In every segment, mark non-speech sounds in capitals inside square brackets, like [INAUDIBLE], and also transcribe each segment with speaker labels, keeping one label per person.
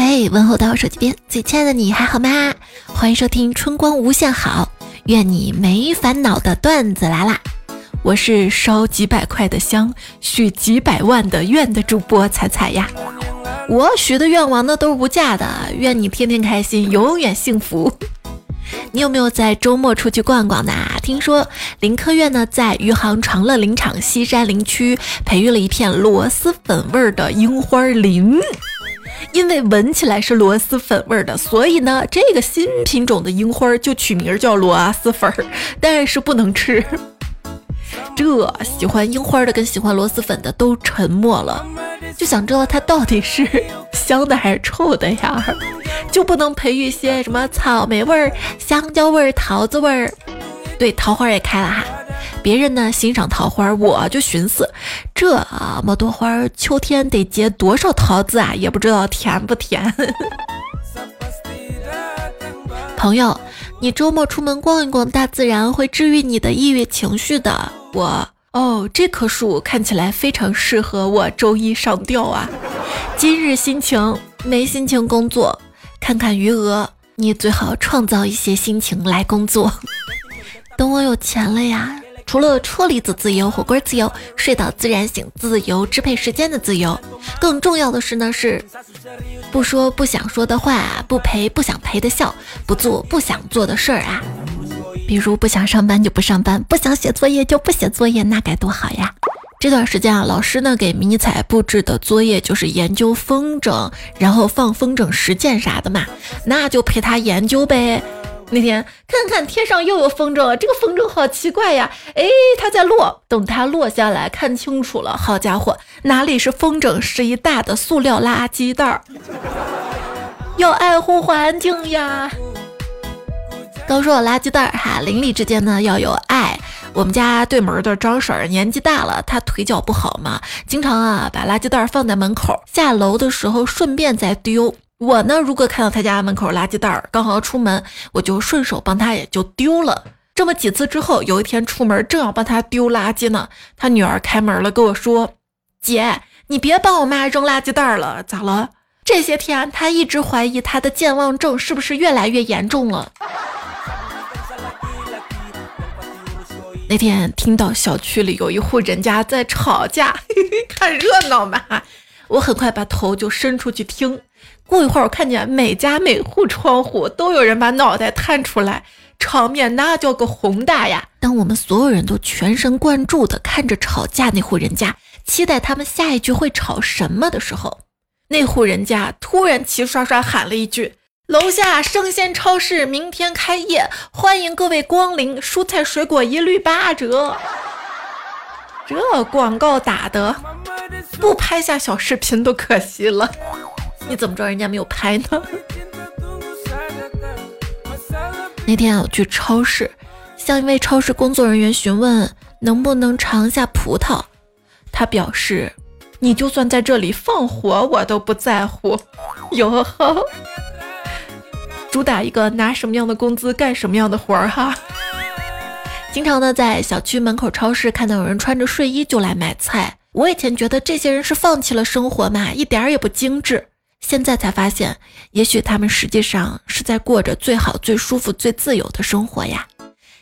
Speaker 1: 嘿，问候到我手机边最亲爱的你还好吗？欢迎收听春光无限好，愿你没烦恼的段子来啦！我是烧几百块的香，许几百万的愿的主播彩彩呀。我许的愿望呢都是无价的，愿你天天开心，永远幸福。你有没有在周末出去逛逛呢？听说林科院呢在余杭长乐林场西山林区培育了一片螺蛳粉味儿的樱花林，因为闻起来是螺蛳粉味儿的，所以呢这个新品种的樱花就取名叫螺蛳粉儿，但是不能吃。这喜欢樱花的跟喜欢螺蛳粉的都沉默了，就想知道它到底是 [LAUGHS] 香的还是臭的呀？就不能培育些什么草莓味儿、香蕉味儿、桃子味儿？对，桃花也开了哈。别人呢欣赏桃花，我就寻思，这么多花，秋天得结多少桃子啊？也不知道甜不甜。[LAUGHS] 朋友，你周末出门逛一逛大自然，会治愈你的抑郁情绪的。我哦，这棵树看起来非常适合我周一上吊啊。今日心情没心情工作，看看余额，你最好创造一些心情来工作。[LAUGHS] 等我有钱了呀。除了车厘子自由、火锅自由、睡到自然醒自由、支配时间的自由，更重要的是呢，是不说不想说的话，不陪不想陪的笑，不做不想做的事儿啊。比如不想上班就不上班，不想写作业就不写作业，那该多好呀！这段时间啊，老师呢给迷彩布置的作业就是研究风筝，然后放风筝实践啥的嘛，那就陪他研究呗。那天看看天上又有风筝了，这个风筝好奇怪呀！哎，它在落，等它落下来看清楚了，好家伙，哪里是风筝，是一大的塑料垃圾袋儿。[LAUGHS] 要爱护环境呀！刚说到垃圾袋儿哈，邻里之间呢要有爱。我们家对门的张婶儿年纪大了，她腿脚不好嘛，经常啊把垃圾袋放在门口，下楼的时候顺便再丢。我呢，如果看到他家门口垃圾袋儿，刚好要出门，我就顺手帮他也就丢了。这么几次之后，有一天出门正要帮他丢垃圾呢，他女儿开门了，跟我说：“姐，你别帮我妈扔垃圾袋了，咋了？这些天他一直怀疑他的健忘症是不是越来越严重了。”那天听到小区里有一户人家在吵架，[LAUGHS] 看热闹嘛，我很快把头就伸出去听。过一会儿，我看见每家每户窗户都有人把脑袋探出来，场面那叫个宏大呀！当我们所有人都全神贯注地看着吵架那户人家，期待他们下一句会吵什么的时候，那户人家突然齐刷刷喊了一句：“楼下生鲜超市明天开业，欢迎各位光临，蔬菜水果一律八折。”这广告打的，不拍下小视频都可惜了。你怎么知道人家没有拍呢？[LAUGHS] 那天我去超市，向一位超市工作人员询问能不能尝一下葡萄，他表示：“你就算在这里放火，我都不在乎。”哟呵，主打一个拿什么样的工资干什么样的活儿哈。经常呢，在小区门口超市看到有人穿着睡衣就来买菜，我以前觉得这些人是放弃了生活嘛，一点儿也不精致。现在才发现，也许他们实际上是在过着最好、最舒服、最自由的生活呀。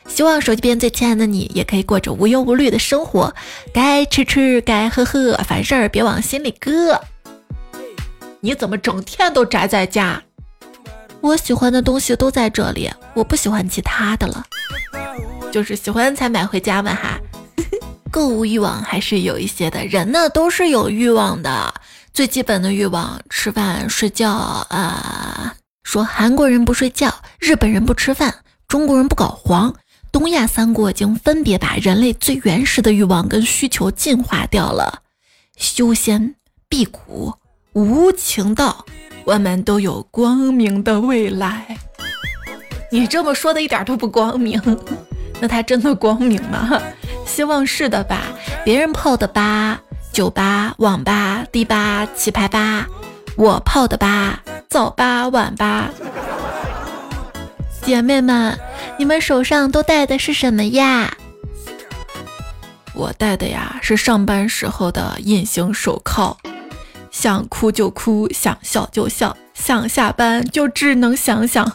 Speaker 1: 希望手机边最亲爱的你，也可以过着无忧无虑的生活，该吃吃，该喝喝，凡事儿别往心里搁。你怎么整天都宅在家？我喜欢的东西都在这里，我不喜欢其他的了。就是喜欢才买回家嘛哈。[LAUGHS] 购物欲望还是有一些的，人呢都是有欲望的。最基本的欲望，吃饭、睡觉啊。说韩国人不睡觉，日本人不吃饭，中国人不搞黄，东亚三国已经分别把人类最原始的欲望跟需求进化掉了。修仙、辟谷、无情道，我们都有光明的未来。你这么说的一点都不光明，那他真的光明吗？[LAUGHS] 希望是的吧，别人泡的吧。酒吧、网吧、迪吧、棋牌吧，我泡的吧，早吧、晚吧。姐妹们，你们手上都戴的是什么呀？我戴的呀是上班时候的隐形手铐，想哭就哭，想笑就笑，想下班就只能想想。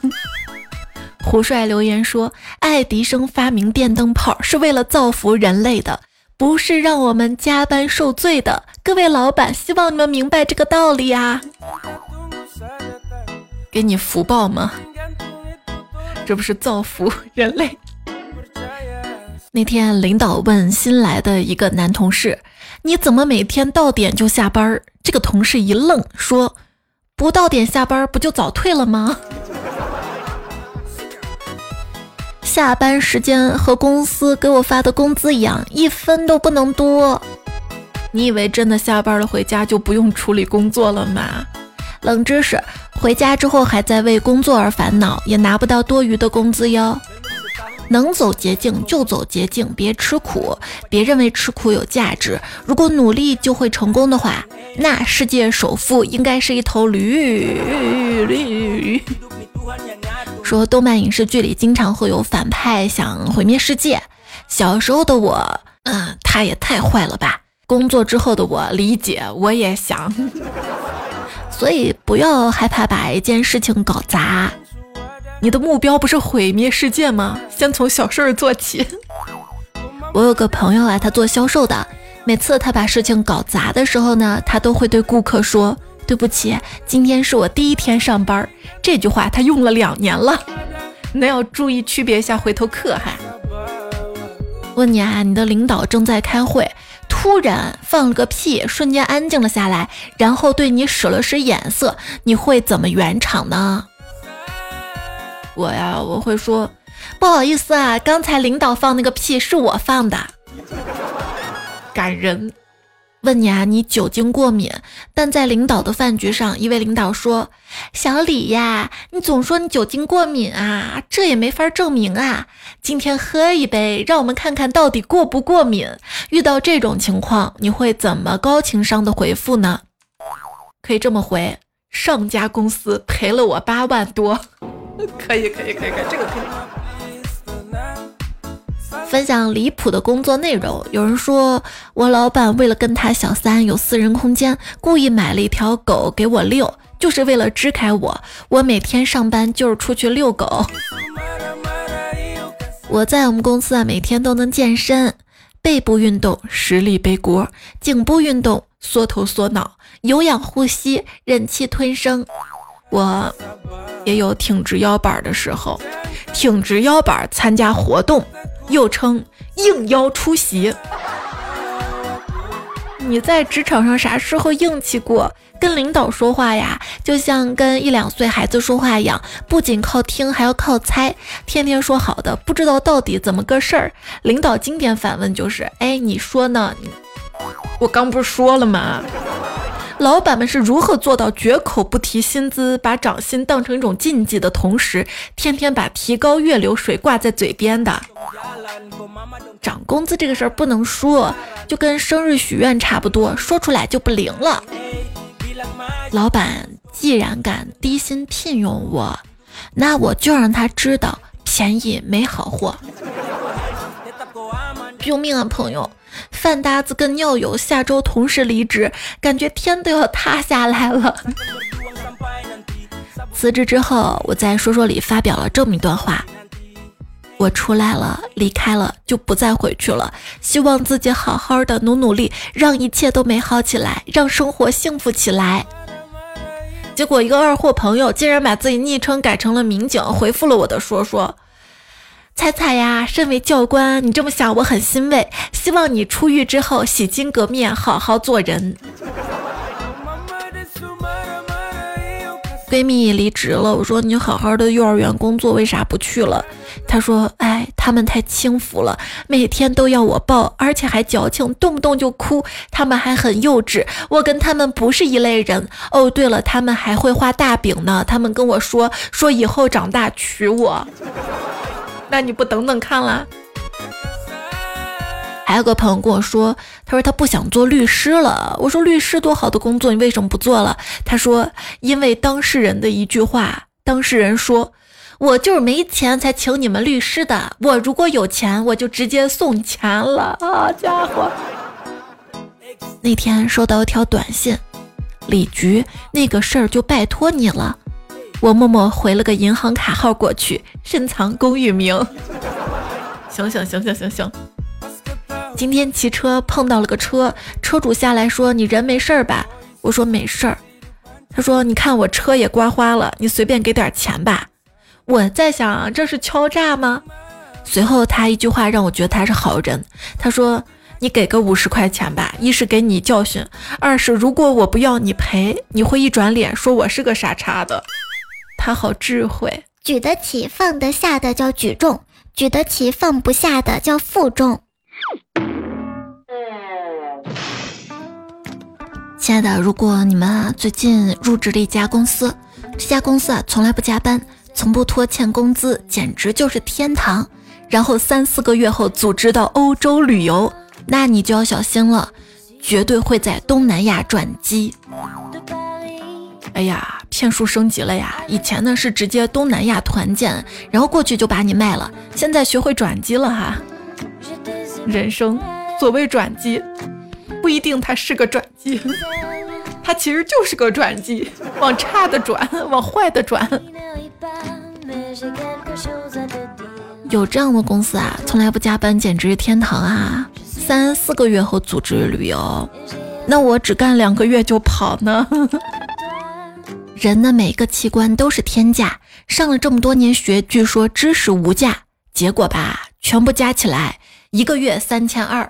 Speaker 1: 胡帅留言说：“爱迪生发明电灯泡是为了造福人类的，不是让我们加班受罪的。”各位老板，希望你们明白这个道理啊！给你福报吗？这不是造福人类？那天领导问新来的一个男同事：“你怎么每天到点就下班？”这个同事一愣，说：“不到点下班，不就早退了吗？”下班时间和公司给我发的工资一样，一分都不能多。你以为真的下班了回家就不用处理工作了吗？冷知识：回家之后还在为工作而烦恼，也拿不到多余的工资哟。能走捷径就走捷径，别吃苦，别认为吃苦有价值。如果努力就会成功的话，那世界首富应该是一头驴驴。说动漫影视剧里经常会有反派想毁灭世界。小时候的我，嗯，他也太坏了吧。工作之后的我理解，我也想，[LAUGHS] 所以不要害怕把一件事情搞砸。你的目标不是毁灭世界吗？先从小事儿做起。我有个朋友啊，他做销售的，每次他把事情搞砸的时候呢，他都会对顾客说：“对不起，今天是我第一天上班。”这句话他用了两年了，那要注意区别一下回头客哈。问你啊，你的领导正在开会。突然放了个屁，瞬间安静了下来，然后对你使了使眼色，你会怎么圆场呢？我呀，我会说不好意思啊，刚才领导放那个屁是我放的，[LAUGHS] 感人。问你啊，你酒精过敏，但在领导的饭局上，一位领导说：“小李呀，你总说你酒精过敏啊，这也没法证明啊。今天喝一杯，让我们看看到底过不过敏。”遇到这种情况，你会怎么高情商的回复呢？可以这么回：上家公司赔了我八万多。可以，可以，可以，可以，这个可以。分享离谱的工作内容。有人说，我老板为了跟他小三有私人空间，故意买了一条狗给我遛，就是为了支开我。我每天上班就是出去遛狗。我在我们公司啊，每天都能健身，背部运动实力背锅，颈部运动缩头缩脑，有氧呼吸忍气吞声。我也有挺直腰板的时候，挺直腰板参加活动。又称应邀出席。你在职场上啥时候硬气过？跟领导说话呀，就像跟一两岁孩子说话一样，不仅靠听，还要靠猜。天天说好的，不知道到底怎么个事儿。领导经典反问就是：哎，你说呢？我刚不是说了吗？老板们是如何做到绝口不提薪资，把涨薪当成一种禁忌的同时，天天把提高月流水挂在嘴边的？涨工资这个事儿不能说，就跟生日许愿差不多，说出来就不灵了。老板既然敢低薪聘用我，那我就让他知道便宜没好货。[LAUGHS] 救命啊，朋友！饭搭子跟尿友下周同时离职，感觉天都要塌下来了。辞职之后，我在说说里发表了这么一段话：我出来了，离开了，就不再回去了。希望自己好好的，努努力，让一切都美好起来，让生活幸福起来。结果一个二货朋友竟然把自己昵称改成了民警，回复了我的说说。彩彩呀，身为教官，你这么想我很欣慰。希望你出狱之后洗心革面，好好做人。闺蜜离职了，我说你好好的幼儿园工作为啥不去了？她说，哎，他们太轻浮了，每天都要我抱，而且还矫情，动不动就哭。他们还很幼稚，我跟他们不是一类人。哦，对了，他们还会画大饼呢。他们跟我说，说以后长大娶我。那你不等等看啦？还有个朋友跟我说，他说他不想做律师了。我说律师多好的工作，你为什么不做了？他说因为当事人的一句话。当事人说：“我就是没钱才请你们律师的。我如果有钱，我就直接送钱了。[LAUGHS] ”好家伙！那天收到一条短信：“李局，那个事儿就拜托你了。我默默回了个银行卡号过去，深藏功与名。[LAUGHS] 行行行行行行。今天骑车碰到了个车，车主下来说：“你人没事儿吧？”我说：“没事儿。”他说：“你看我车也刮花了，你随便给点钱吧。”我在想，这是敲诈吗？随后他一句话让我觉得他是好人。他说：“你给个五十块钱吧，一是给你教训，二是如果我不要你赔，你会一转脸说我是个傻叉的。”他好智慧，
Speaker 2: 举得起放得下的叫举重，举得起放不下的叫负重。
Speaker 1: 亲爱的，如果你们啊最近入职了一家公司，这家公司啊从来不加班，从不拖欠工资，简直就是天堂。然后三四个月后组织到欧洲旅游，那你就要小心了，绝对会在东南亚转机。哎呀，骗术升级了呀！以前呢是直接东南亚团建，然后过去就把你卖了，现在学会转机了哈。人生所谓转机，不一定它是个转机，它其实就是个转机，往差的转，往坏的转。有这样的公司啊，从来不加班，简直是天堂啊！三四个月后组织旅游，那我只干两个月就跑呢？人的每个器官都是天价，上了这么多年学，据说知识无价，结果吧，全部加起来一个月三千二，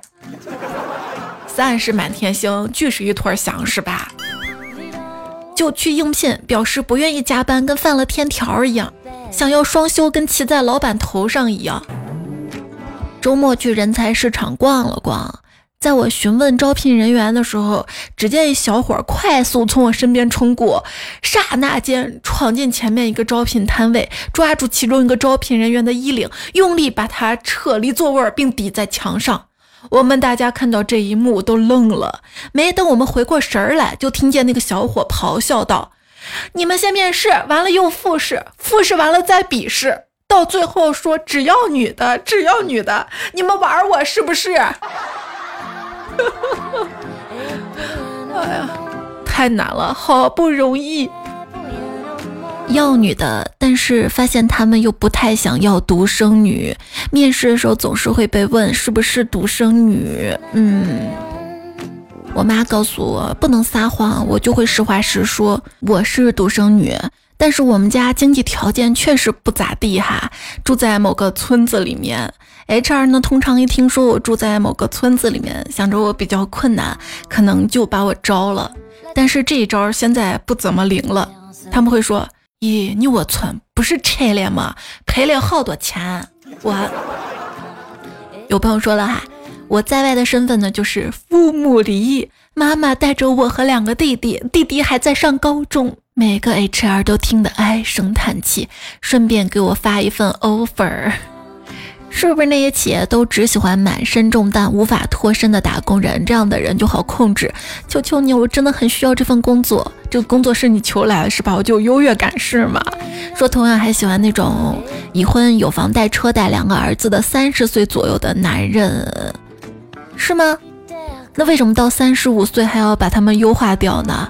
Speaker 1: 三是满天星，聚是一坨翔，是吧？就去应聘，表示不愿意加班，跟犯了天条一样。想要双休，跟骑在老板头上一样。周末去人才市场逛了逛，在我询问招聘人员的时候，只见一小伙快速从我身边冲过，刹那间闯进前面一个招聘摊位，抓住其中一个招聘人员的衣领，用力把他扯离座位，并抵在墙上。我们大家看到这一幕都愣了，没等我们回过神儿来，就听见那个小伙咆哮道。你们先面试完了又复试，复试完了再笔试，到最后说只要女的，只要女的，你们玩我是不是？[LAUGHS] 哎呀，太难了，好不容易要女的，但是发现他们又不太想要独生女，面试的时候总是会被问是不是独生女，嗯。我妈告诉我不能撒谎，我就会实话实说。我是独生女，但是我们家经济条件确实不咋地哈，住在某个村子里面。HR 呢，通常一听说我住在某个村子里面，想着我比较困难，可能就把我招了。但是这一招现在不怎么灵了，他们会说：“咦，你我村不是拆了吗？赔了好多钱。”我有朋友说了哈。我在外的身份呢，就是父母离异，妈妈带着我和两个弟弟，弟弟还在上高中。每个 HR 都听得唉声叹气，顺便给我发一份 offer。是不是那些企业都只喜欢满身重担、无法脱身的打工人？这样的人就好控制。求求你，我真的很需要这份工作。这个工作是你求来的，是吧？我就有优越感，是吗？说同样还喜欢那种已婚、有房带车带两个儿子的三十岁左右的男人。是吗？那为什么到三十五岁还要把他们优化掉呢？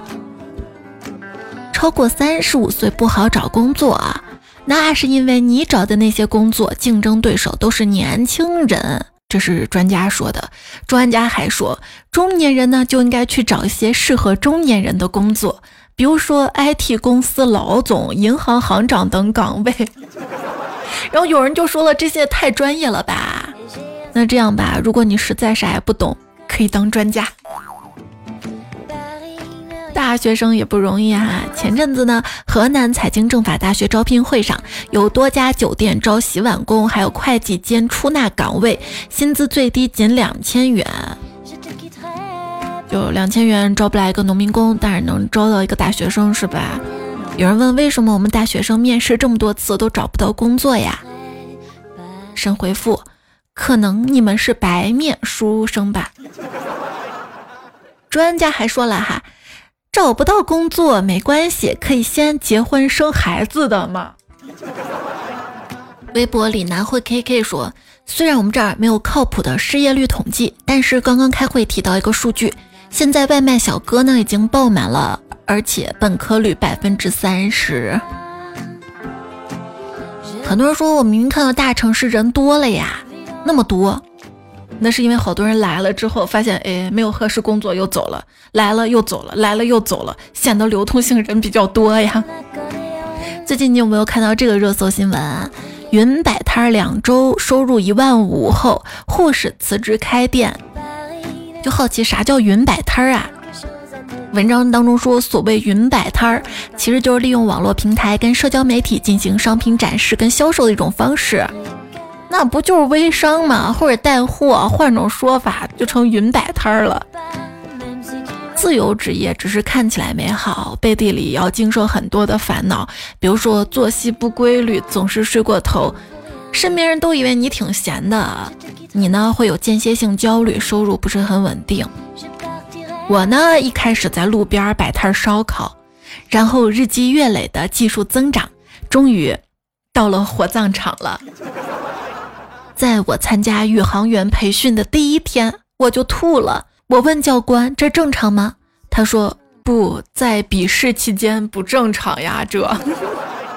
Speaker 1: 超过三十五岁不好找工作啊，那是因为你找的那些工作竞争对手都是年轻人，这是专家说的。专家还说，中年人呢就应该去找一些适合中年人的工作，比如说 IT 公司老总、银行行长等岗位。[LAUGHS] 然后有人就说了，这些太专业了吧？那这样吧，如果你实在啥也不懂，可以当专家。大学生也不容易啊！前阵子呢，河南财经政法大学招聘会上，有多家酒店招洗碗工，还有会计兼出纳岗位，薪资最低仅两千元。就两千元招不来一个农民工，但是能招到一个大学生，是吧？有人问为什么我们大学生面试这么多次都找不到工作呀？神回复。可能你们是白面书生吧？专家还说了哈，找不到工作没关系，可以先结婚生孩子的嘛。[LAUGHS] 微博里南汇 KK 说，虽然我们这儿没有靠谱的失业率统计，但是刚刚开会提到一个数据，现在外卖小哥呢已经爆满了，而且本科率百分之三十。很多人说我明明看到大城市人多了呀，那么多，那是因为好多人来了之后发现，哎，没有合适工作又走了，来了又走了，来了又走了，显得流通性人比较多呀。最近你有没有看到这个热搜新闻？云摆摊两周收入一万五后，护士辞职开店。就好奇啥叫云摆摊儿啊？文章当中说，所谓云摆摊儿，其实就是利用网络平台跟社交媒体进行商品展示跟销售的一种方式。那不就是微商吗？或者带货，换种说法就成云摆摊儿了。自由职业只是看起来美好，背地里要经受很多的烦恼，比如说作息不规律，总是睡过头，身边人都以为你挺闲的，你呢会有间歇性焦虑，收入不是很稳定。我呢，一开始在路边摆摊烧烤，然后日积月累的技术增长，终于到了火葬场了。在我参加宇航员培训的第一天，我就吐了。我问教官：“这正常吗？”他说：“不在笔试期间不正常呀。”这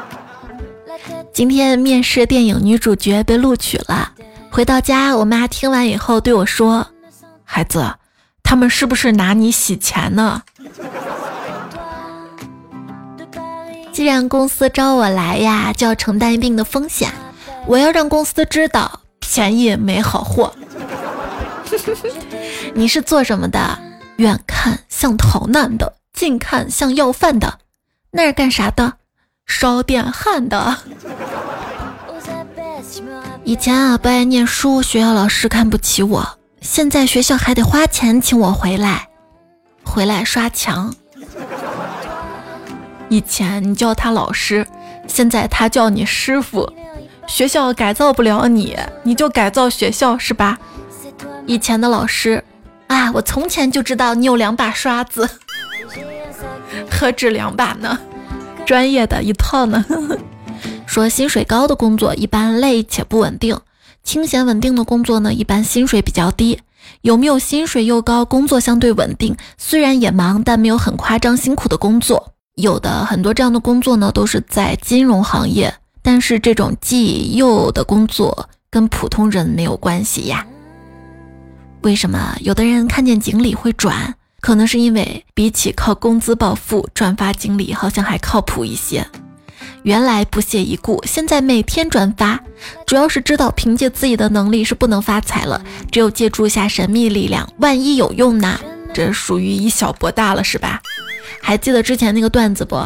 Speaker 1: [LAUGHS] 今天面试电影女主角被录取了，回到家，我妈听完以后对我说：“孩子。”他们是不是拿你洗钱呢？既然公司招我来呀，就要承担一定的风险。我要让公司知道便宜没好货。[LAUGHS] 你是做什么的？远看像逃难的，近看像要饭的。那是干啥的？烧电焊的。以前啊，不爱念书，学校老师看不起我。现在学校还得花钱请我回来，回来刷墙。以前你叫他老师，现在他叫你师傅。学校改造不了你，你就改造学校是吧？以前的老师啊，我从前就知道你有两把刷子，[LAUGHS] 何止两把呢？专业的一套呢。[LAUGHS] 说薪水高的工作一般累且不稳定。清闲稳定的工作呢，一般薪水比较低。有没有薪水又高、工作相对稳定，虽然也忙，但没有很夸张辛苦的工作？有的很多这样的工作呢，都是在金融行业。但是这种既又的工作跟普通人没有关系呀。为什么有的人看见锦鲤会转？可能是因为比起靠工资暴富，转发锦鲤好像还靠谱一些。原来不屑一顾，现在每天转发，主要是知道凭借自己的能力是不能发财了，只有借助一下神秘力量，万一有用呢？这属于以小博大了，是吧？还记得之前那个段子不？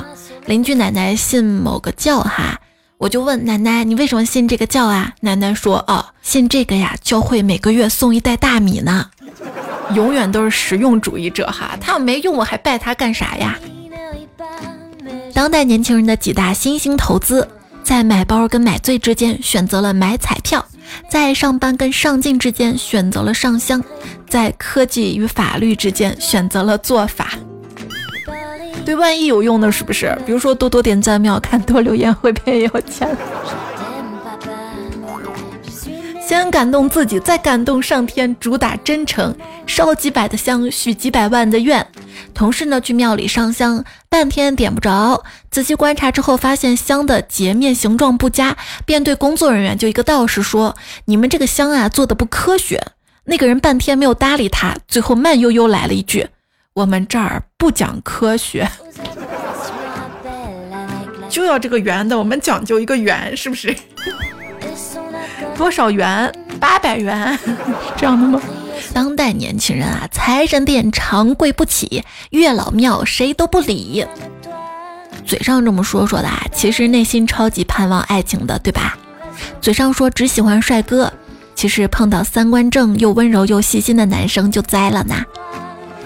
Speaker 1: 邻居奶奶信某个教哈，我就问奶奶，你为什么信这个教啊？奶奶说，哦，信这个呀，教会每个月送一袋大米呢，永远都是实用主义者哈，他要没用，我还拜他干啥呀？当代年轻人的几大新兴投资，在买包跟买醉之间选择了买彩票，在上班跟上进之间选择了上香，在科技与法律之间选择了做法。对，万一有用呢，是不是？比如说多多点赞，秒看，多留言会变有钱。先感动自己，再感动上天，主打真诚，烧几百的香，许几百万的愿。同事呢去庙里上香，半天点不着，仔细观察之后，发现香的截面形状不佳，便对工作人员就一个道士说：“你们这个香啊做的不科学。”那个人半天没有搭理他，最后慢悠悠来了一句：“我们这儿不讲科学，[LAUGHS] 就要这个圆的，我们讲究一个圆，是不是？” [LAUGHS] 多少元？八百元，[LAUGHS] 这样的吗？当代年轻人啊，财神殿长跪不起，月老庙谁都不理。嘴上这么说说的，啊其实内心超级盼望爱情的，对吧？嘴上说只喜欢帅哥，其实碰到三观正又温柔又细心的男生就栽了呢。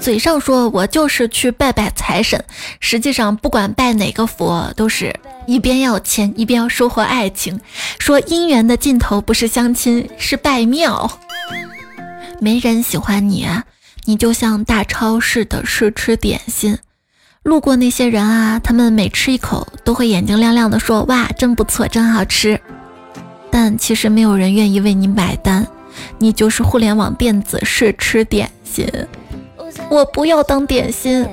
Speaker 1: 嘴上说我就是去拜拜财神，实际上不管拜哪个佛，都是一边要钱一边要收获爱情。说姻缘的尽头不是相亲，是拜庙。没人喜欢你，你就像大超市的试吃点心，路过那些人啊，他们每吃一口都会眼睛亮亮的说：“哇，真不错，真好吃。”但其实没有人愿意为你买单，你就是互联网电子试吃点心。我不要当点心，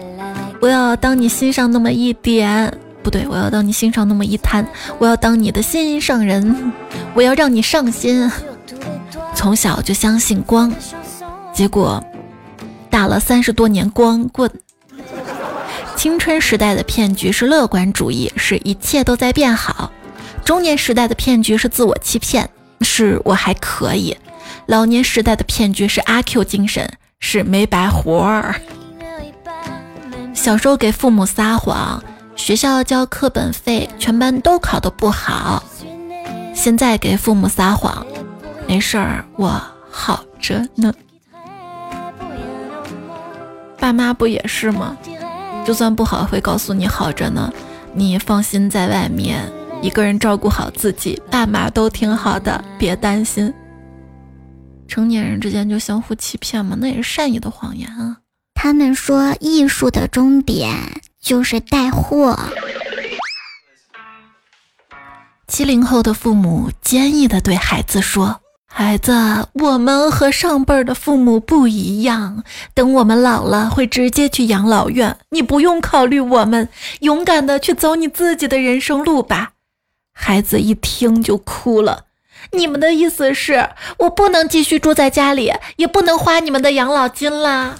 Speaker 1: 我要当你心上那么一点。不对，我要当你心上那么一滩，我要当你的心上人，[LAUGHS] 我要让你上心。从小就相信光，结果打了三十多年光棍。青春时代的骗局是乐观主义，是一切都在变好；中年时代的骗局是自我欺骗，是我还可以；老年时代的骗局是阿 Q 精神，是没白活儿。小时候给父母撒谎。学校交课本费，全班都考得不好。现在给父母撒谎，没事儿，我好着呢。爸妈不也是吗？就算不好，会告诉你好着呢。你放心，在外面一个人照顾好自己，爸妈都挺好的，别担心。成年人之间就相互欺骗嘛，那也是善意的谎言啊。
Speaker 2: 他们说，艺术的终点。就是带货。
Speaker 1: 七零后的父母坚毅地对孩子说：“孩子，我们和上辈儿的父母不一样，等我们老了会直接去养老院，你不用考虑我们，勇敢的去走你自己的人生路吧。”孩子一听就哭了：“你们的意思是我不能继续住在家里，也不能花你们的养老金啦？”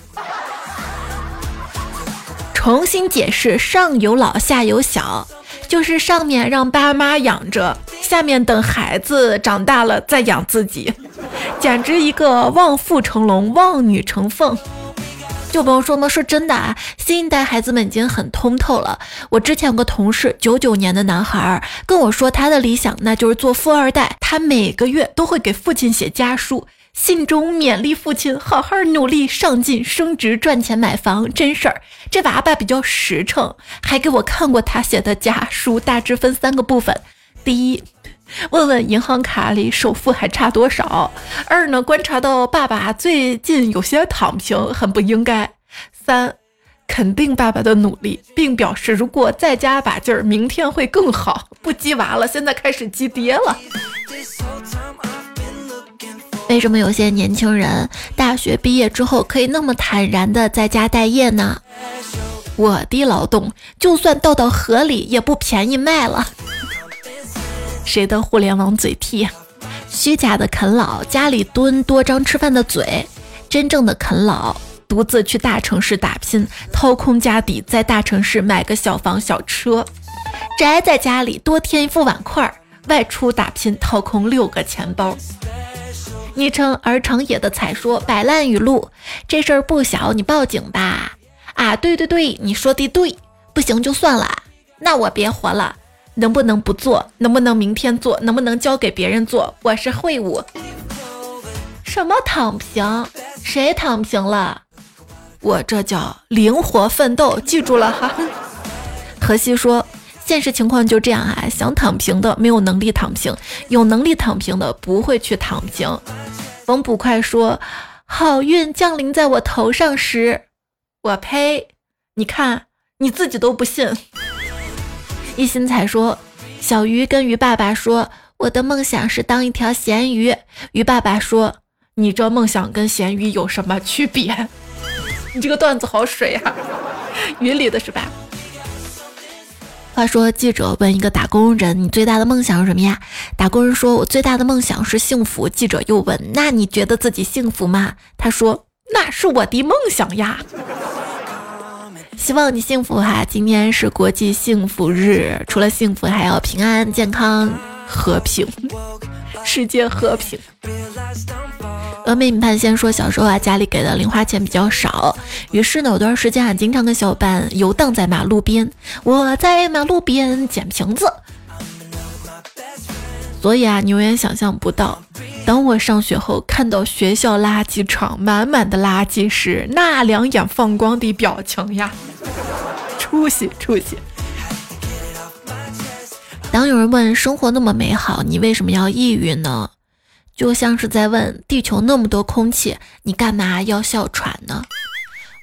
Speaker 1: 重新解释，上有老下有小，就是上面让爸妈养着，下面等孩子长大了再养自己，简直一个望父成龙，望女成凤。就不用说嘛，说真的啊，新一代孩子们已经很通透了。我之前有个同事，九九年的男孩跟我说，他的理想那就是做富二代，他每个月都会给父亲写家书。信中勉励父亲好好努力上进升职赚钱买房真事儿。这娃娃比较实诚，还给我看过他写的家书，大致分三个部分：第一，问问银行卡里首付还差多少；二呢，观察到爸爸最近有些躺平，很不应该；三，肯定爸爸的努力，并表示如果再加把劲儿，明天会更好。不鸡娃了，现在开始鸡爹了。为什么有些年轻人大学毕业之后可以那么坦然的在家待业呢？我的劳动就算倒到河里也不便宜卖了。谁的互联网嘴替？虚假的啃老，家里蹲多张吃饭的嘴；真正的啃老，独自去大城市打拼，掏空家底，在大城市买个小房小车；宅在家里多添一副碗筷，外出打拼，掏空六个钱包。昵称儿成野的彩说摆烂语录，这事儿不小，你报警吧。啊，对对对，你说的对，不行就算了，那我别活了。能不能不做？能不能明天做？能不能交给别人做？我是会武。什么躺平？谁躺平了？我这叫灵活奋斗，记住了哈。[LAUGHS] 荷西说。现实情况就这样啊，想躺平的没有能力躺平，有能力躺平的不会去躺平。冯捕快说：“好运降临在我头上时，我呸！你看你自己都不信。”一心彩说：“小鱼跟鱼爸爸说，我的梦想是当一条咸鱼。鱼爸爸说，你这梦想跟咸鱼有什么区别？[LAUGHS] 你这个段子好水啊，云里的是吧？”话说，记者问一个打工人：“你最大的梦想是什么呀？”打工人说：“我最大的梦想是幸福。”记者又问：“那你觉得自己幸福吗？”他说：“那是我的梦想呀。”希望你幸福哈！今天是国际幸福日，除了幸福，还要平安、健康、和平，世界和平。峨眉米饭先说，小时候啊，家里给的零花钱比较少，于是呢，有段时间啊，经常跟小伙伴游荡在马路边。我在马路边捡瓶子，所以啊，你永远想象不到，当我上学后看到学校垃圾场满满的垃圾时，那两眼放光的表情呀，[LAUGHS] 出息出息！当有人问生活那么美好，你为什么要抑郁呢？就像是在问地球那么多空气，你干嘛要哮喘呢？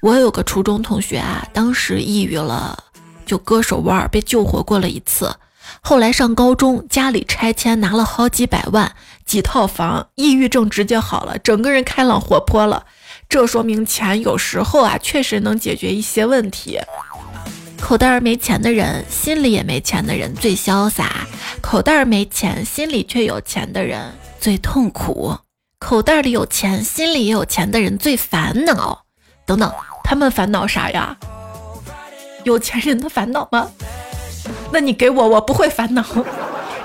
Speaker 1: 我有个初中同学啊，当时抑郁了，就割手腕被救活过了一次。后来上高中，家里拆迁拿了好几百万，几套房，抑郁症直接好了，整个人开朗活泼了。这说明钱有时候啊，确实能解决一些问题。口袋没钱的人，心里也没钱的人最潇洒；口袋没钱，心里却有钱的人最痛苦。口袋里有钱，心里也有钱的人最烦恼。等等，他们烦恼啥呀？有钱人的烦恼吗？那你给我，我不会烦恼。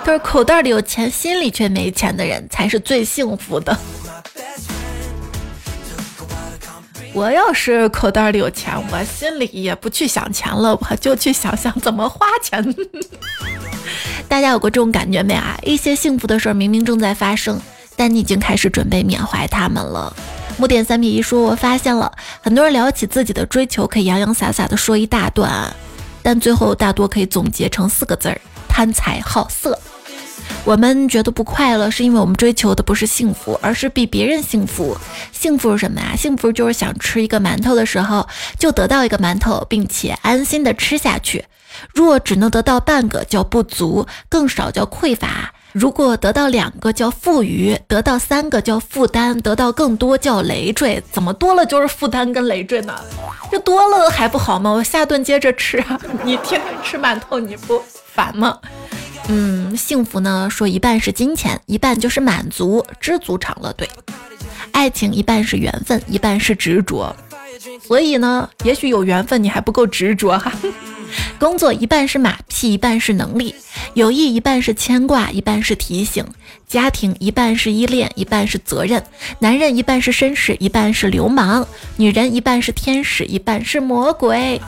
Speaker 1: 他说口袋里有钱，心里却没钱的人才是最幸福的。我要是口袋里有钱，我心里也不去想钱了，我就去想想怎么花钱。[LAUGHS] 大家有过这种感觉没啊？一些幸福的事儿明明正在发生，但你已经开始准备缅怀他们了。木点三米一说，我发现了很多人聊起自己的追求，可以洋洋洒洒的说一大段，但最后大多可以总结成四个字儿：贪财好色。我们觉得不快乐，是因为我们追求的不是幸福，而是比别人幸福。幸福是什么呀？幸福就是想吃一个馒头的时候，就得到一个馒头，并且安心的吃下去。若只能得到半个，叫不足；更少叫匮乏。如果得到两个，叫富余；得到三个，叫负担；得到更多，叫累赘。怎么多了就是负担跟累赘呢？这多了还不好吗？我下顿接着吃啊！你天天吃馒头，你不烦吗？嗯，幸福呢，说一半是金钱，一半就是满足、知足常乐。对，爱情一半是缘分，一半是执着。所以呢，也许有缘分，你还不够执着哈。[LAUGHS] 工作一半是马屁，一半是能力；友谊一半是牵挂，一半是提醒；家庭一半是依恋，一半是责任；男人一半是绅士，一半是流氓；女人一半是天使，一半是魔鬼。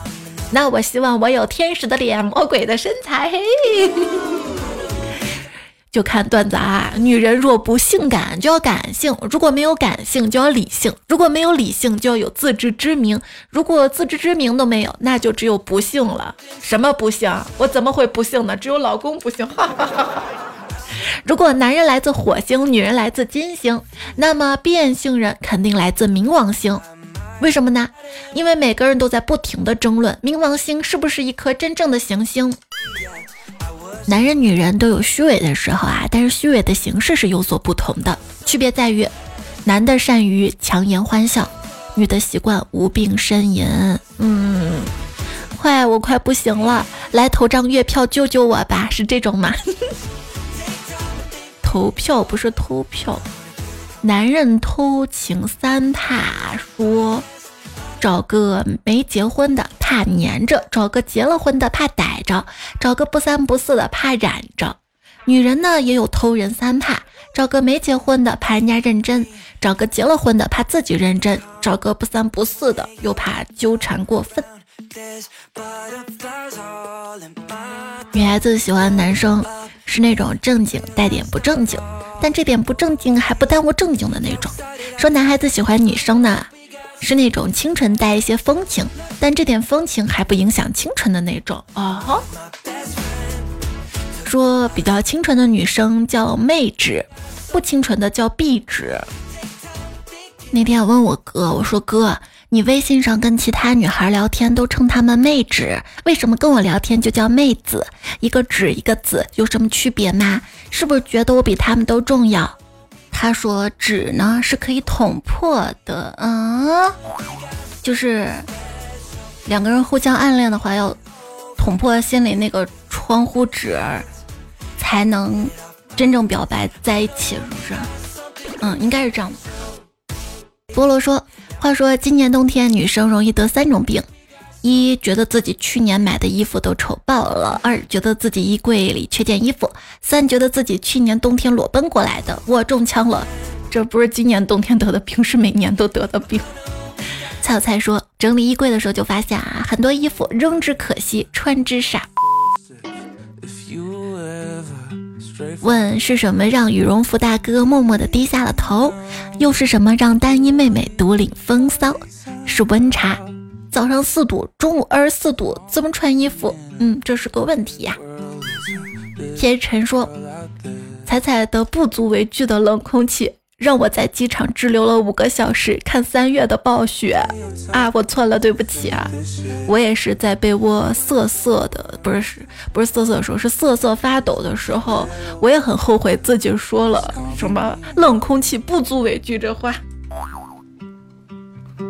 Speaker 1: 那我希望我有天使的脸，魔鬼的身材。嘿，就看段子啊！女人若不性感，就要感性；如果没有感性，就要理性；如果没有理性，就要有自知之明；如果自知之明都没有，那就只有不幸了。什么不幸？我怎么会不幸呢？只有老公不幸。哈哈哈哈如果男人来自火星，女人来自金星，那么变性人肯定来自冥王星。为什么呢？因为每个人都在不停的争论冥王星是不是一颗真正的行星。男人、女人都有虚伪的时候啊，但是虚伪的形式是有所不同的。区别在于，男的善于强颜欢笑，女的习惯无病呻吟。嗯，快，我快不行了，来投张月票救救我吧，是这种吗？[LAUGHS] 投票不是偷票。男人偷情三怕说，找个没结婚的怕粘着，找个结了婚的怕逮着，找个不三不四的怕染着。女人呢也有偷人三怕，找个没结婚的怕人家认真，找个结了婚的怕自己认真，找个不三不四的又怕纠缠过分。女孩子喜欢男生是那种正经带点不正经。但这点不正经还不耽误正经的那种。说男孩子喜欢女生呢，是那种清纯带一些风情，但这点风情还不影响清纯的那种啊。说比较清纯的女生叫妹纸，不清纯的叫壁纸。那天我问我哥，我说哥。你微信上跟其他女孩聊天都称她们妹纸，为什么跟我聊天就叫妹子？一个纸一个子，有什么区别吗？是不是觉得我比他们都重要？他说纸呢是可以捅破的，嗯，就是两个人互相暗恋的话，要捅破心里那个窗户纸，才能真正表白在一起，是不是？嗯，应该是这样的。菠萝说。话说今年冬天女生容易得三种病：一觉得自己去年买的衣服都丑爆了；二觉得自己衣柜里缺件衣服；三觉得自己去年冬天裸奔过来的。我中枪了，这不是今年冬天得的病，是每年都得的病。[LAUGHS] 蔡有菜说，整理衣柜的时候就发现啊，很多衣服扔之可惜，穿之傻。问是什么让羽绒服大哥默默的低下了头？又是什么让单衣妹妹独领风骚？是温差，早上四度，中午二十四度，怎么穿衣服？嗯，这是个问题呀。天辰说：“彩彩的不足为惧的冷空气。”让我在机场滞留了五个小时看三月的暴雪啊！我错了，对不起啊！我也是在被窝瑟瑟的，不是不是瑟瑟的时候，是瑟瑟发抖的时候，我也很后悔自己说了什么冷空气不足为惧这话。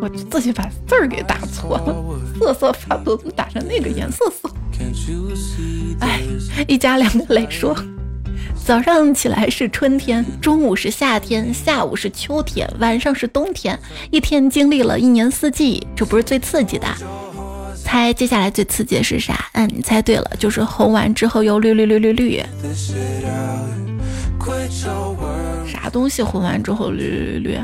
Speaker 1: 我自己把字儿给打错了，瑟瑟发抖，怎么打成那个颜色色？哎，一家两个磊说，早上起来是春天，中午是夏天，下午是秋天，晚上是冬天，一天经历了一年四季，这不是最刺激的？猜接下来最刺激的是啥？嗯，你猜对了，就是红完之后又绿绿绿绿绿。啥东西红完之后绿绿绿？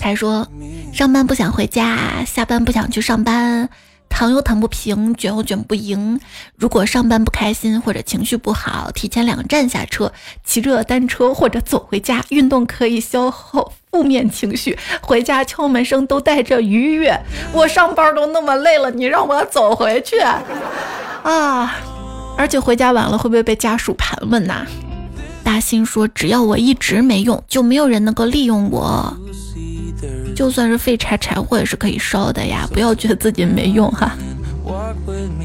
Speaker 1: 他说，上班不想回家，下班不想去上班，躺又躺不平，卷又卷不赢。如果上班不开心或者情绪不好，提前两站下车，骑着单车或者走回家。运动可以消耗负面情绪，回家敲门声都带着愉悦。我上班都那么累了，你让我走回去啊？而且回家晚了会不会被家属盘问呐？大新说，只要我一直没用，就没有人能够利用我。就算是废柴柴火也是可以烧的呀，不要觉得自己没用哈。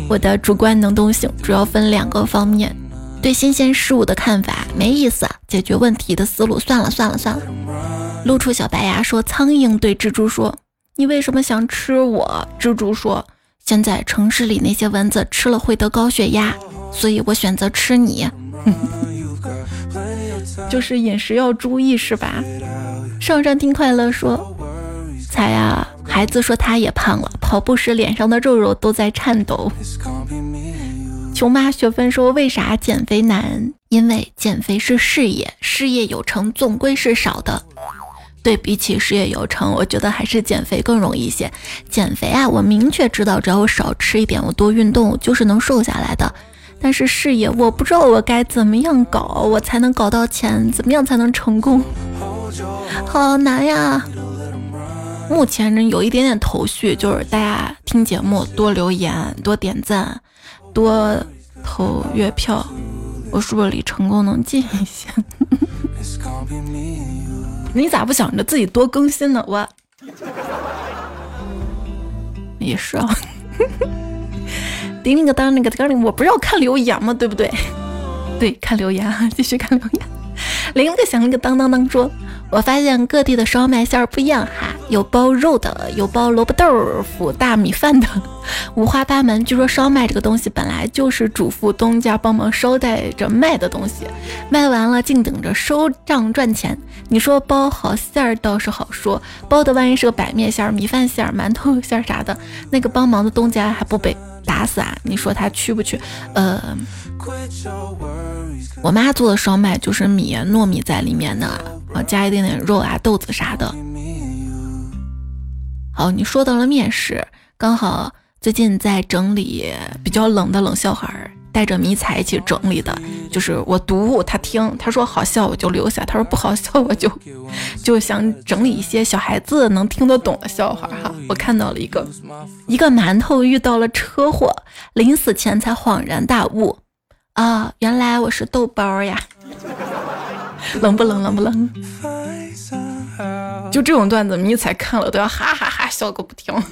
Speaker 1: 我的主观能动性主要分两个方面：对新鲜事物的看法没意思，解决问题的思路算了算了算了。露出小白牙说：“苍蝇对蜘蛛说，你为什么想吃我？”蜘蛛说：“现在城市里那些蚊子吃了会得高血压，所以我选择吃你。” [LAUGHS] 就是饮食要注意是吧？上山听快乐说。才呀，孩子说他也胖了，跑步时脸上的肉肉都在颤抖。穷妈雪芬说：“为啥减肥难？因为减肥是事业，事业有成总归是少的。对比起事业有成，我觉得还是减肥更容易一些。减肥啊，我明确知道，只要我少吃一点，我多运动，就是能瘦下来的。但是事业，我不知道我该怎么样搞，我才能搞到钱？怎么样才能成功？好难呀！”目前呢，有一点点头绪，就是大家听节目多留言、多点赞、多投月票，我是不是离成功能近一些？你咋不想着自己多更新呢？我也是啊。[LAUGHS] 叮铃个当，那个当铃，我不是要看留言吗？对不对？对，看留言啊，继续看留言。铃个响，一个当当当，说。我发现各地的烧麦馅儿不一样哈，有包肉的，有包萝卜豆腐、大米饭的，五花八门。据说烧麦这个东西本来就是主妇东家帮忙捎带着卖的东西，卖完了净等着收账赚钱。你说包好馅儿倒是好说，包的万一是个白面馅儿、米饭馅儿、馒头馅儿啥的，那个帮忙的东家还不被打死啊？你说他去不去？呃，我妈做的烧麦就是米糯米在里面的。加一点点肉啊、豆子啥的。好，你说到了面食，刚好最近在整理比较冷的冷笑话，带着迷彩一起整理的。就是我读他听，他说好笑我就留下，他说不好笑我就 [LAUGHS] 就想整理一些小孩子能听得懂的笑话哈。我看到了一个，一个馒头遇到了车祸，临死前才恍然大悟啊，原来我是豆包呀。[LAUGHS] 冷不冷？冷不冷？就这种段子，迷彩看了都要哈哈哈笑个不停。[LAUGHS]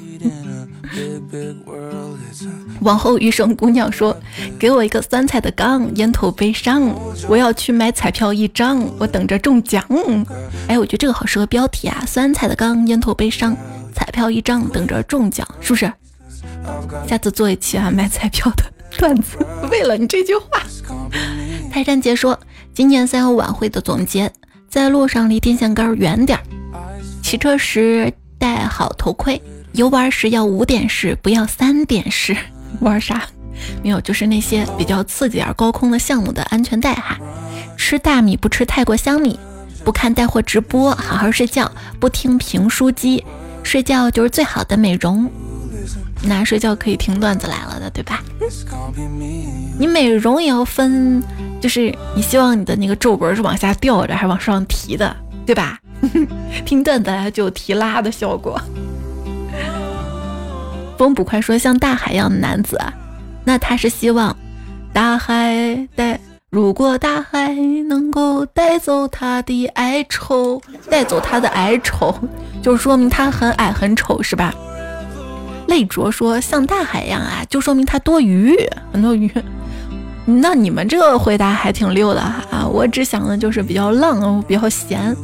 Speaker 1: 往后余生姑娘说：“给我一个酸菜的缸，烟头悲伤，我要去买彩票一张，我等着中奖。”哎，我觉得这个好适合标题啊！酸菜的缸，烟头悲伤，彩票一张，等着中奖，是不是？下次做一期啊，买彩票的段子。[LAUGHS] 为了你这句话，泰山姐说。今年三幺晚会的总结：在路上离电线杆远点儿，骑车时戴好头盔，游玩时要五点式，不要三点式。玩啥？没有，就是那些比较刺激点高空的项目的安全带哈。吃大米不吃太过香米，不看带货直播，好好睡觉，不听评书机，睡觉就是最好的美容。那睡觉可以听段子来了的，对吧？你美容也要分。就是你希望你的那个皱纹是往下掉着还是往上提的，对吧？[LAUGHS] 听段子来就有提拉的效果。[LAUGHS] 风捕快说像大海一样的男子，那他是希望大海带，如果大海能够带走他的哀愁，带走他的哀愁，就说明他很矮很丑，是吧？泪浊说像大海一样啊，就说明它多余，很多余。[LAUGHS] 那你们这个回答还挺溜的哈，我只想的就是比较浪，比较闲。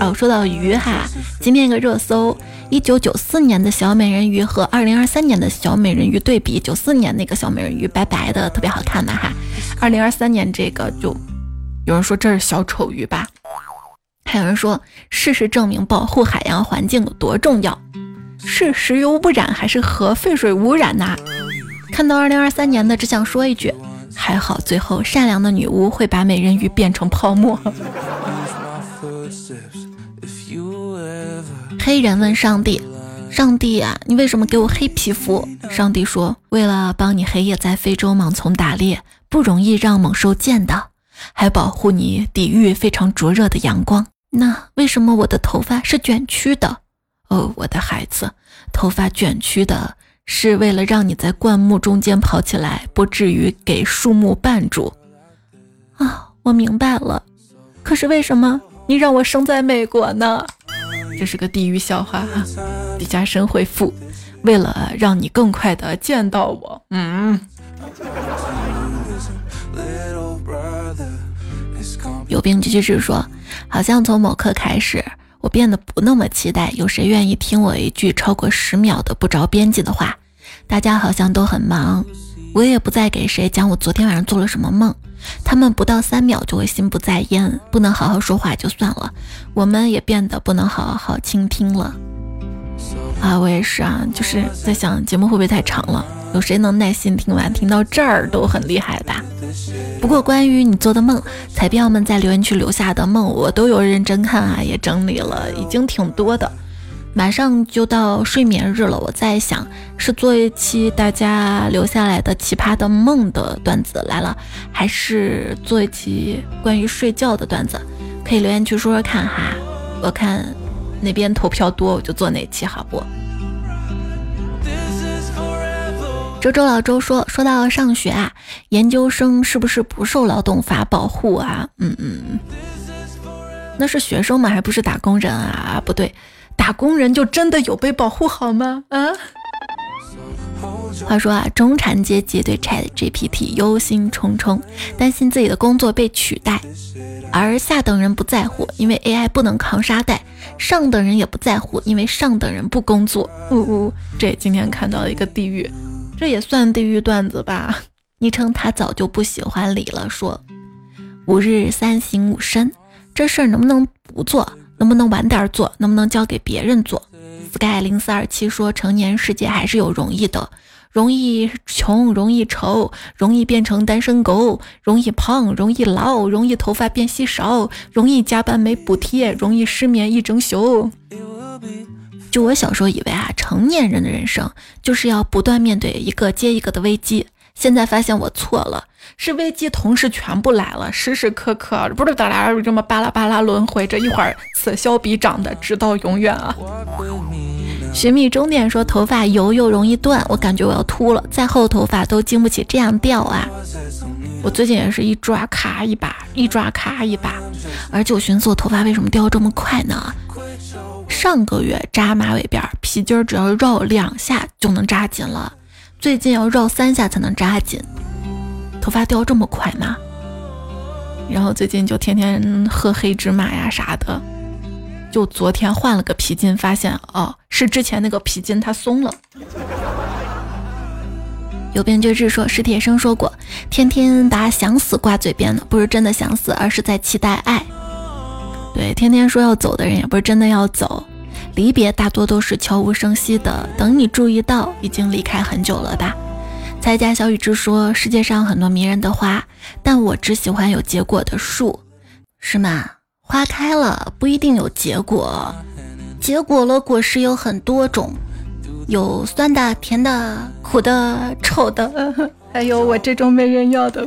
Speaker 1: 哦，说到鱼哈，今天一个热搜，一九九四年的小美人鱼和二零二三年的小美人鱼对比，九四年那个小美人鱼白白的，特别好看的哈，二零二三年这个就有人说这是小丑鱼吧，还有人说事实证明保护海洋环境有多重要，是石油污染还是核废水污染呐？看到二零二三年的，只想说一句，还好最后善良的女巫会把美人鱼变成泡沫。[LAUGHS] 黑人问上帝：“上帝啊，你为什么给我黑皮肤？”上帝说：“为了帮你黑夜在非洲莽丛打猎，不容易让猛兽见到，还保护你抵御非常灼热的阳光。”那为什么我的头发是卷曲的？哦，我的孩子，头发卷曲的是为了让你在灌木中间跑起来，不至于给树木绊住。啊，我明白了。可是为什么你让我生在美国呢？这是个地狱笑话哈！底下神回复：为了让你更快的见到我，嗯。有病继续治说，好像从某刻开始，我变得不那么期待有谁愿意听我一句超过十秒的不着边际的话。大家好像都很忙，我也不再给谁讲我昨天晚上做了什么梦。他们不到三秒就会心不在焉，不能好好说话就算了，我们也变得不能好好倾听了。啊，我也是啊，就是在想节目会不会太长了？有谁能耐心听完？听到这儿都很厉害吧？不过关于你做的梦，彩票们在留言区留下的梦，我都有认真看啊，也整理了，已经挺多的。马上就到睡眠日了，我在想是做一期大家留下来的奇葩的梦的段子来了，还是做一期关于睡觉的段子？可以留言区说说看哈，我看那边投票多，我就做哪期好不？周周老周说，说到上学啊，研究生是不是不受劳动法保护啊？嗯嗯，那是学生吗？还不是打工人啊？不对。打工人就真的有被保护好吗？啊？话说啊，中产阶级对 Chat GPT 忧心忡忡，担心自己的工作被取代；而下等人不在乎，因为 AI 不能扛沙袋；上等人也不在乎，因为上等人不工作。呜呜，这今天看到了一个地狱，这也算地狱段子吧？昵称他早就不喜欢理了，说五日三省吾身，这事儿能不能不做？能不能晚点做？能不能交给别人做？sky 零四二七说，成年世界还是有容易的，容易穷，容易丑，容易变成单身狗，容易胖，容易老，容易头发变稀少，容易加班没补贴，容易失眠一整宿。就我小时候以为啊，成年人的人生就是要不断面对一个接一个的危机。现在发现我错了，是危机同时全部来了，时时刻刻不是哒啦这么巴拉巴拉轮回着，一会儿此消彼长的，直到永远啊！寻觅终点说头发油又容易断，我感觉我要秃了，再厚头发都经不起这样掉啊！我最近也是一抓咔一把，一抓咔一把，而且我寻思我头发为什么掉这么快呢？上个月扎马尾辫，皮筋只要绕两下就能扎紧了。最近要绕三下才能扎紧，头发掉这么快吗？然后最近就天天喝黑芝麻呀啥的，就昨天换了个皮筋，发现哦是之前那个皮筋它松了。有编剧说史铁生说过，天天把想死挂嘴边的不是真的想死，而是在期待爱。对，天天说要走的人也不是真的要走。离别大多都是悄无声息的，等你注意到，已经离开很久了吧？蔡家小雨之说，世界上很多迷人的花，但我只喜欢有结果的树，是吗？花开了不一定有结果，结果了果实有很多种，有酸的、甜的、苦的、丑的，还有我这种没人要的。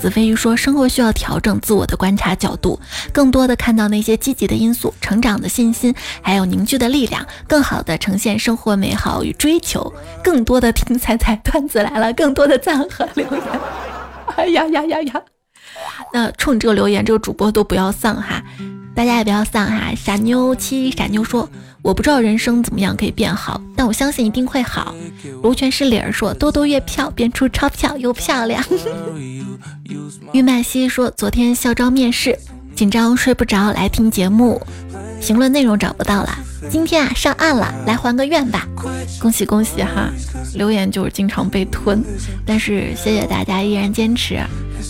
Speaker 1: 子飞鱼说：“生活需要调整自我的观察角度，更多的看到那些积极的因素、成长的信心，还有凝聚的力量，更好的呈现生活美好与追求。更多的听彩彩段子来了，更多的赞和留言。[LAUGHS] 哎呀呀呀呀！那冲你这个留言，这个主播都不要丧哈，大家也不要丧哈。傻妞七傻妞说。”我不知道人生怎么样可以变好，但我相信一定会好。卢全是理儿说，多多月票变出钞票又漂亮。玉麦西说，昨天校招面试，紧张睡不着来听节目，评论内容找不到了。今天啊上岸了，来还个愿吧！恭喜恭喜哈！留言就是经常被吞，但是谢谢大家依然坚持。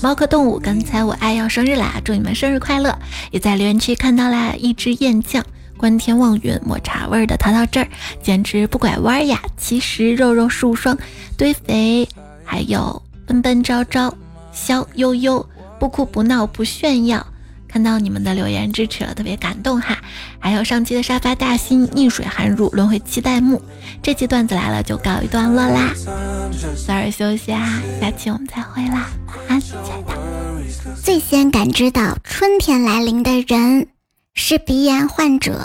Speaker 1: 猫科动物刚才我爱要生日啦，祝你们生日快乐！也在留言区看到啦，一只燕酱。观天望云，抹茶味的淘淘这儿，简直不拐弯呀！其实肉肉树霜堆肥，还有奔奔招招，笑悠悠，不哭不闹不炫耀。看到你们的留言支持了，特别感动哈！还有上期的沙发大新逆水寒入轮回期待木，这期段子来了就告一段落啦，早点休息啊，下期我们再会啦，晚安，亲爱的。
Speaker 2: 最先感知到春天来临的人。是鼻炎患者。